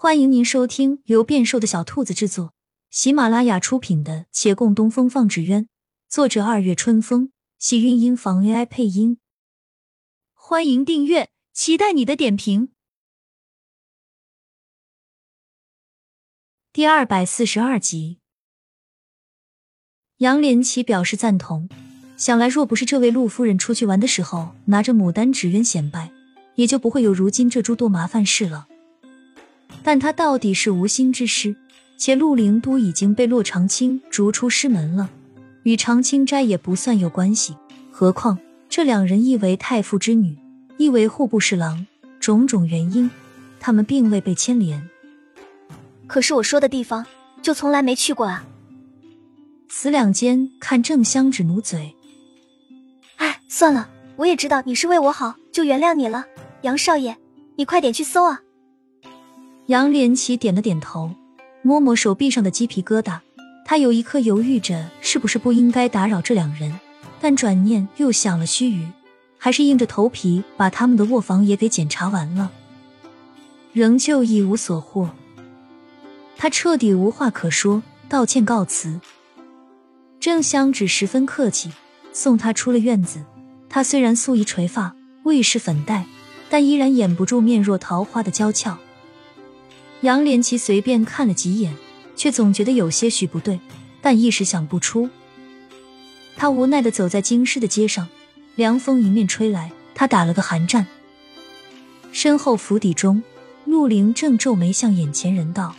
欢迎您收听由变瘦的小兔子制作、喜马拉雅出品的《且共东风放纸鸢》，作者二月春风，喜韵音房 AI 配音。欢迎订阅，期待你的点评。第二百四十二集，杨连奇表示赞同。想来，若不是这位陆夫人出去玩的时候拿着牡丹纸鸢显摆，也就不会有如今这诸多麻烦事了。但他到底是无心之失，且陆灵都已经被洛长青逐出师门了，与长青斋也不算有关系。何况这两人一为太傅之女，一为户部侍郎，种种原因，他们并未被牵连。可是我说的地方，就从来没去过啊！此两间看正香只努嘴。哎，算了，我也知道你是为我好，就原谅你了。杨少爷，你快点去搜啊！杨连奇点了点头，摸摸手臂上的鸡皮疙瘩。他有一刻犹豫着是不是不应该打扰这两人，但转念又想了须臾，还是硬着头皮把他们的卧房也给检查完了，仍旧一无所获。他彻底无话可说，道歉告辞。郑香芷十分客气，送他出了院子。他虽然素衣垂发，未施粉黛，但依然掩不住面若桃花的娇俏。杨连奇随便看了几眼，却总觉得有些许不对，但一时想不出。他无奈的走在京师的街上，凉风迎面吹来，他打了个寒战。身后府邸中，陆凌正皱眉向眼前人道：“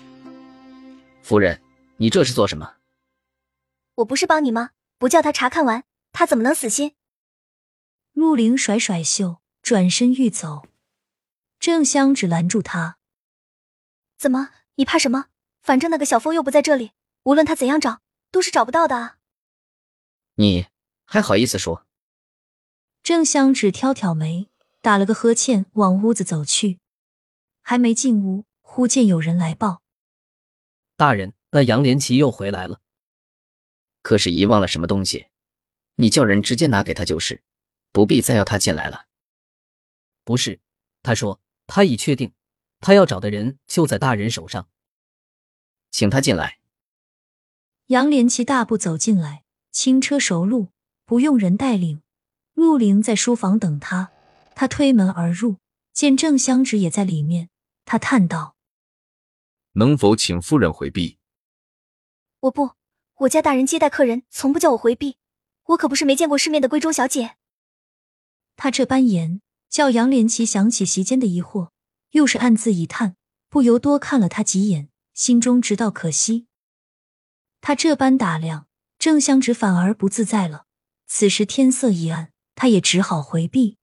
夫人，你这是做什么？”“我不是帮你吗？不叫他查看完，他怎么能死心？”陆凌甩甩袖，转身欲走，郑香只拦住他。怎么？你怕什么？反正那个小峰又不在这里，无论他怎样找，都是找不到的啊！你还好意思说？郑香只挑挑眉，打了个呵欠，往屋子走去。还没进屋，忽见有人来报：“大人，那杨连奇又回来了。可是遗忘了什么东西？你叫人直接拿给他就是，不必再要他进来了。”不是，他说他已确定。他要找的人就在大人手上，请他进来。杨连奇大步走进来，轻车熟路，不用人带领。陆凌在书房等他，他推门而入，见郑香芷也在里面，他叹道：“能否请夫人回避？”“我不，我家大人接待客人从不叫我回避，我可不是没见过世面的闺中小姐。”他这般言，叫杨连奇想起席间的疑惑。又是暗自一叹，不由多看了他几眼，心中直道可惜。他这般打量郑香芷，反而不自在了。此时天色已暗，他也只好回避。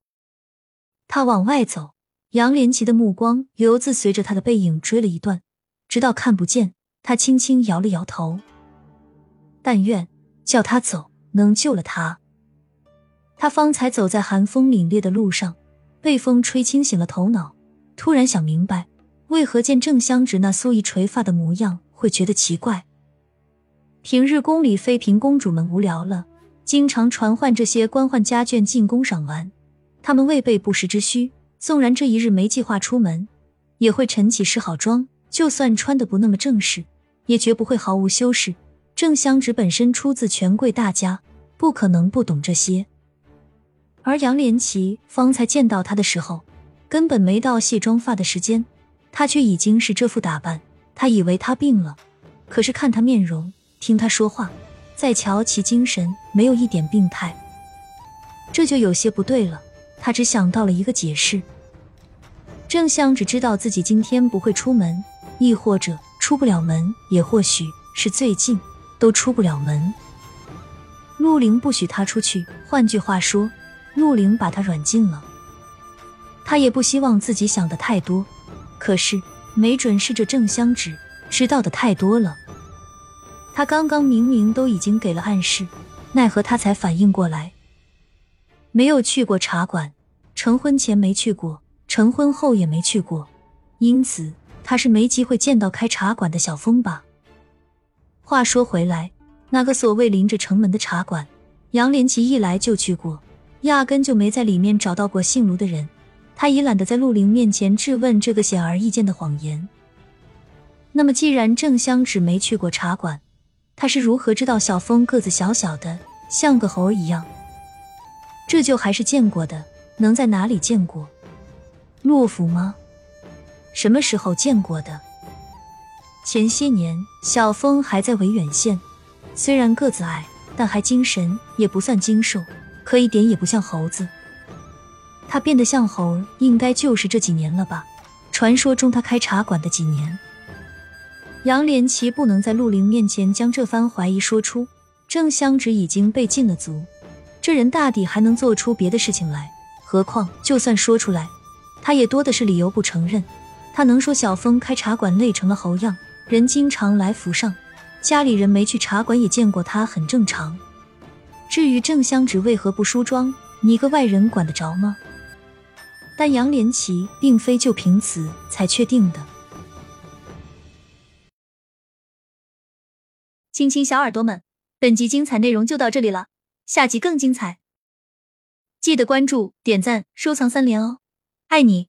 他往外走，杨连奇的目光犹自随着他的背影追了一段，直到看不见。他轻轻摇了摇头，但愿叫他走能救了他。他方才走在寒风凛冽的路上，被风吹清醒了头脑。突然想明白，为何见郑香芷那素衣垂发的模样会觉得奇怪。平日宫里妃嫔公主们无聊了，经常传唤这些官宦家眷进宫赏玩。他们未备不时之需，纵然这一日没计划出门，也会晨起施好妆。就算穿的不那么正式，也绝不会毫无修饰。郑香芷本身出自权贵大家，不可能不懂这些。而杨连奇方才见到他的时候。根本没到卸妆发的时间，他却已经是这副打扮。他以为他病了，可是看他面容，听他说话，再瞧其精神，没有一点病态，这就有些不对了。他只想到了一个解释：郑香只知道自己今天不会出门，亦或者出不了门，也或许是最近都出不了门。陆凌不许他出去，换句话说，陆凌把他软禁了。他也不希望自己想的太多，可是没准是这郑香芷知道的太多了。他刚刚明明都已经给了暗示，奈何他才反应过来，没有去过茶馆，成婚前没去过，成婚后也没去过，因此他是没机会见到开茶馆的小峰吧。话说回来，那个所谓临着城门的茶馆，杨连奇一来就去过，压根就没在里面找到过姓卢的人。他已懒得在陆凌面前质问这个显而易见的谎言。那么既然郑香芷没去过茶馆，他是如何知道小峰个子小小的，像个猴一样？这就还是见过的，能在哪里见过？洛府吗？什么时候见过的？前些年，小峰还在维远县，虽然个子矮，但还精神，也不算精瘦，可一点也不像猴子。他变得像猴，应该就是这几年了吧？传说中他开茶馆的几年。杨连奇不能在陆凌面前将这番怀疑说出，郑香芷已经被禁了足，这人大抵还能做出别的事情来。何况就算说出来，他也多的是理由不承认。他能说小峰开茶馆累成了猴样，人经常来府上，家里人没去茶馆也见过他，很正常。至于郑香芷为何不梳妆，你个外人管得着吗？但杨连奇并非就凭此才确定的。亲亲小耳朵们，本集精彩内容就到这里了，下集更精彩，记得关注、点赞、收藏三连哦，爱你！